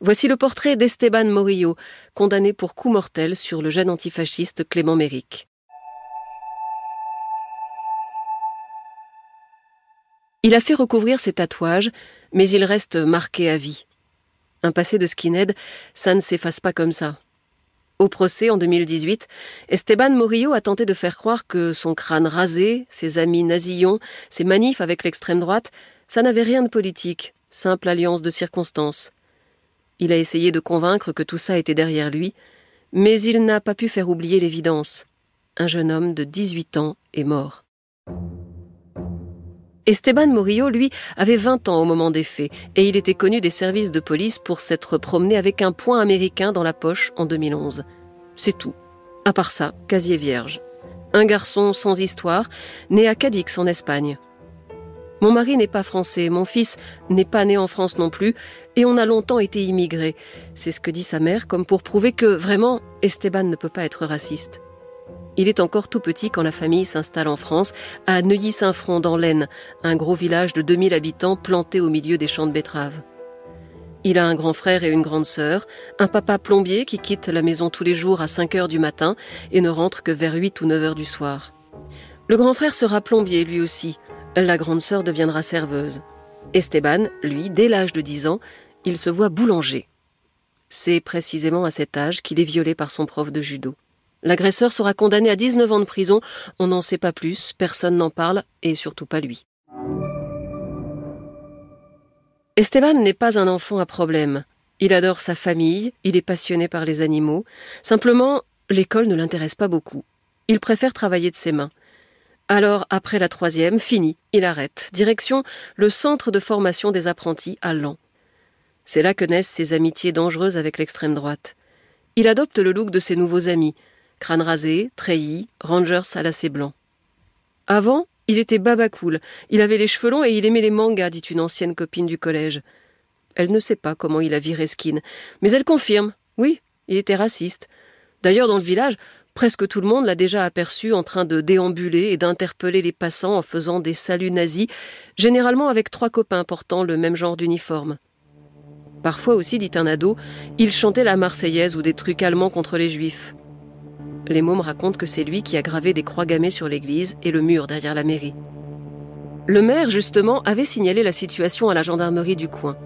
Voici le portrait d'Esteban Morillo, condamné pour coup mortel sur le jeune antifasciste Clément Méric. Il a fait recouvrir ses tatouages, mais il reste marqué à vie. Un passé de skinhead, ça ne s'efface pas comme ça. Au procès en 2018, Esteban Morillo a tenté de faire croire que son crâne rasé, ses amis nazillons, ses manifs avec l'extrême droite, ça n'avait rien de politique, simple alliance de circonstances. Il a essayé de convaincre que tout ça était derrière lui, mais il n'a pas pu faire oublier l'évidence. Un jeune homme de 18 ans est mort. Esteban Morillo, lui, avait 20 ans au moment des faits, et il était connu des services de police pour s'être promené avec un point américain dans la poche en 2011. C'est tout. À part ça, casier vierge. Un garçon sans histoire, né à Cadix en Espagne. Mon mari n'est pas français, mon fils n'est pas né en France non plus, et on a longtemps été immigrés. C'est ce que dit sa mère, comme pour prouver que, vraiment, Esteban ne peut pas être raciste. Il est encore tout petit quand la famille s'installe en France, à Neuilly-Saint-Front dans l'Aisne, un gros village de 2000 habitants planté au milieu des champs de betteraves. Il a un grand frère et une grande sœur, un papa plombier qui quitte la maison tous les jours à 5 heures du matin et ne rentre que vers 8 ou 9 heures du soir. Le grand frère sera plombier lui aussi. La grande sœur deviendra serveuse. Esteban, lui, dès l'âge de 10 ans, il se voit boulanger. C'est précisément à cet âge qu'il est violé par son prof de judo. L'agresseur sera condamné à 19 ans de prison, on n'en sait pas plus, personne n'en parle, et surtout pas lui. Esteban n'est pas un enfant à problème. Il adore sa famille, il est passionné par les animaux. Simplement, l'école ne l'intéresse pas beaucoup. Il préfère travailler de ses mains. Alors, après la troisième, fini, il arrête. Direction le centre de formation des apprentis à Lan. C'est là que naissent ses amitiés dangereuses avec l'extrême droite. Il adopte le look de ses nouveaux amis, crâne rasé, treillis, rangers à lacets blancs. Avant, il était baba cool, il avait les cheveux longs et il aimait les mangas, dit une ancienne copine du collège. Elle ne sait pas comment il a viré Skin, mais elle confirme, oui, il était raciste. D'ailleurs, dans le village, presque tout le monde l'a déjà aperçu en train de déambuler et d'interpeller les passants en faisant des saluts nazis, généralement avec trois copains portant le même genre d'uniforme. Parfois aussi, dit un ado, il chantait la Marseillaise ou des trucs allemands contre les juifs. Les mômes racontent que c'est lui qui a gravé des croix gammées sur l'église et le mur derrière la mairie. Le maire, justement, avait signalé la situation à la gendarmerie du coin.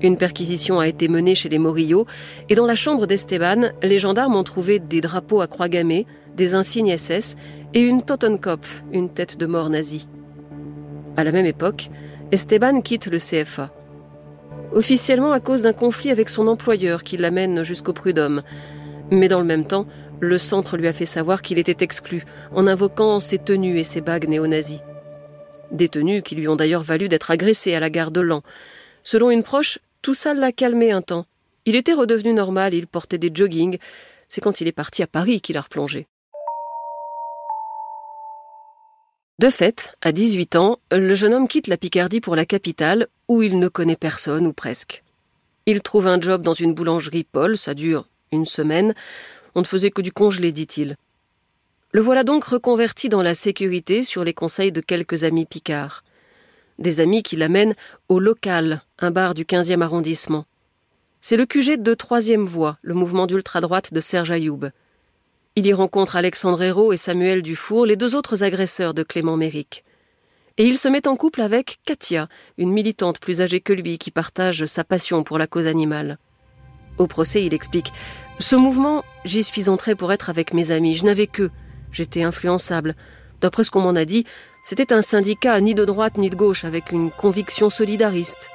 Une perquisition a été menée chez les Morillo et dans la chambre d'Esteban, les gendarmes ont trouvé des drapeaux à croix gammées, des insignes SS et une Totenkopf, une tête de mort nazie. À la même époque, Esteban quitte le CFA. Officiellement à cause d'un conflit avec son employeur qui l'amène jusqu'au prud'homme. Mais dans le même temps, le centre lui a fait savoir qu'il était exclu, en invoquant ses tenues et ses bagues néo-nazis. Des tenues qui lui ont d'ailleurs valu d'être agressé à la gare de Lan. Selon une proche, tout ça l'a calmé un temps. Il était redevenu normal, il portait des joggings. C'est quand il est parti à Paris qu'il a replongé. De fait, à 18 ans, le jeune homme quitte la Picardie pour la capitale, où il ne connaît personne ou presque. Il trouve un job dans une boulangerie Paul, ça dure une semaine. On ne faisait que du congelé, dit-il. Le voilà donc reconverti dans la sécurité sur les conseils de quelques amis picards. Des amis qui l'amènent au local, un bar du 15e arrondissement. C'est le QG de Troisième Voie, le mouvement d'ultra-droite de Serge Ayoub. Il y rencontre Alexandre Hérault et Samuel Dufour, les deux autres agresseurs de Clément Méric. Et il se met en couple avec Katia, une militante plus âgée que lui qui partage sa passion pour la cause animale. Au procès, il explique Ce mouvement, j'y suis entré pour être avec mes amis. Je n'avais que. J'étais influençable. D'après ce qu'on m'en a dit, c'était un syndicat ni de droite ni de gauche, avec une conviction solidariste.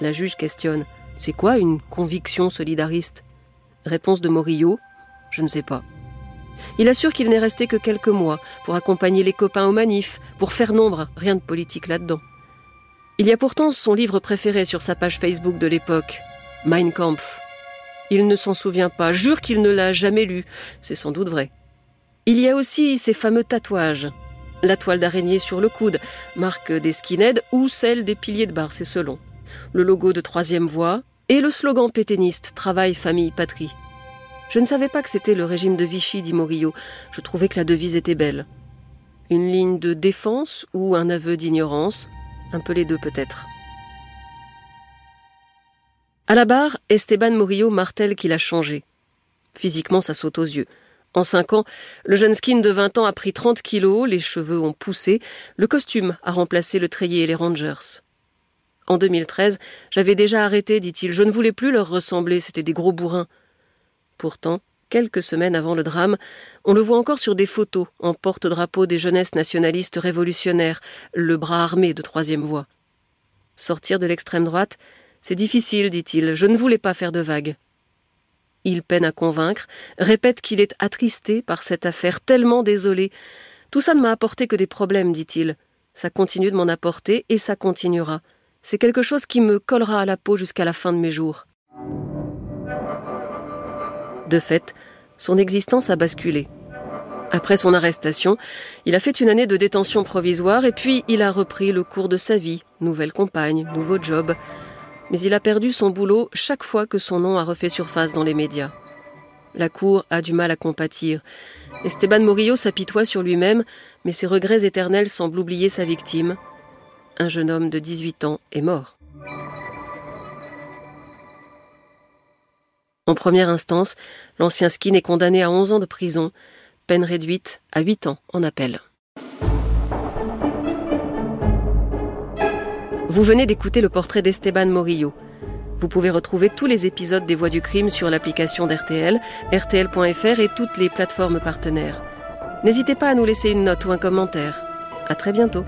La juge questionne C'est quoi une conviction solidariste? Réponse de Morillo Je ne sais pas. Il assure qu'il n'est resté que quelques mois pour accompagner les copains aux manifs, pour faire nombre, rien de politique là-dedans. Il y a pourtant son livre préféré sur sa page Facebook de l'époque, Mein Kampf. Il ne s'en souvient pas, jure qu'il ne l'a jamais lu. C'est sans doute vrai. Il y a aussi ces fameux tatouages. La toile d'araignée sur le coude, marque des skinheads ou celle des piliers de bar, c'est selon. Le logo de troisième voie et le slogan péténiste Travail, famille, patrie. Je ne savais pas que c'était le régime de Vichy, dit Morillo. Je trouvais que la devise était belle. Une ligne de défense ou un aveu d'ignorance? Un peu les deux peut-être. À la barre, Esteban Morillo martèle qu'il a changé. Physiquement, ça saute aux yeux. En cinq ans, le jeune skin de 20 ans a pris 30 kilos, les cheveux ont poussé, le costume a remplacé le treillis et les Rangers. En 2013, j'avais déjà arrêté, dit-il. Je ne voulais plus leur ressembler, c'étaient des gros bourrins. Pourtant, quelques semaines avant le drame, on le voit encore sur des photos en porte-drapeau des jeunesses nationalistes révolutionnaires, le bras armé de troisième voie. Sortir de l'extrême droite, c'est difficile, dit-il, je ne voulais pas faire de vagues. Il peine à convaincre, répète qu'il est attristé par cette affaire, tellement désolé. Tout ça ne m'a apporté que des problèmes, dit-il. Ça continue de m'en apporter et ça continuera. C'est quelque chose qui me collera à la peau jusqu'à la fin de mes jours. De fait, son existence a basculé. Après son arrestation, il a fait une année de détention provisoire et puis il a repris le cours de sa vie, nouvelle compagne, nouveau job. Mais il a perdu son boulot chaque fois que son nom a refait surface dans les médias. La cour a du mal à compatir. Esteban Morillo s'apitoie sur lui-même, mais ses regrets éternels semblent oublier sa victime. Un jeune homme de 18 ans est mort. En première instance, l'ancien skin est condamné à 11 ans de prison, peine réduite à 8 ans en appel. Vous venez d'écouter le portrait d'Esteban Morillo. Vous pouvez retrouver tous les épisodes des Voix du crime sur l'application d'RTL, rtl.fr et toutes les plateformes partenaires. N'hésitez pas à nous laisser une note ou un commentaire. À très bientôt.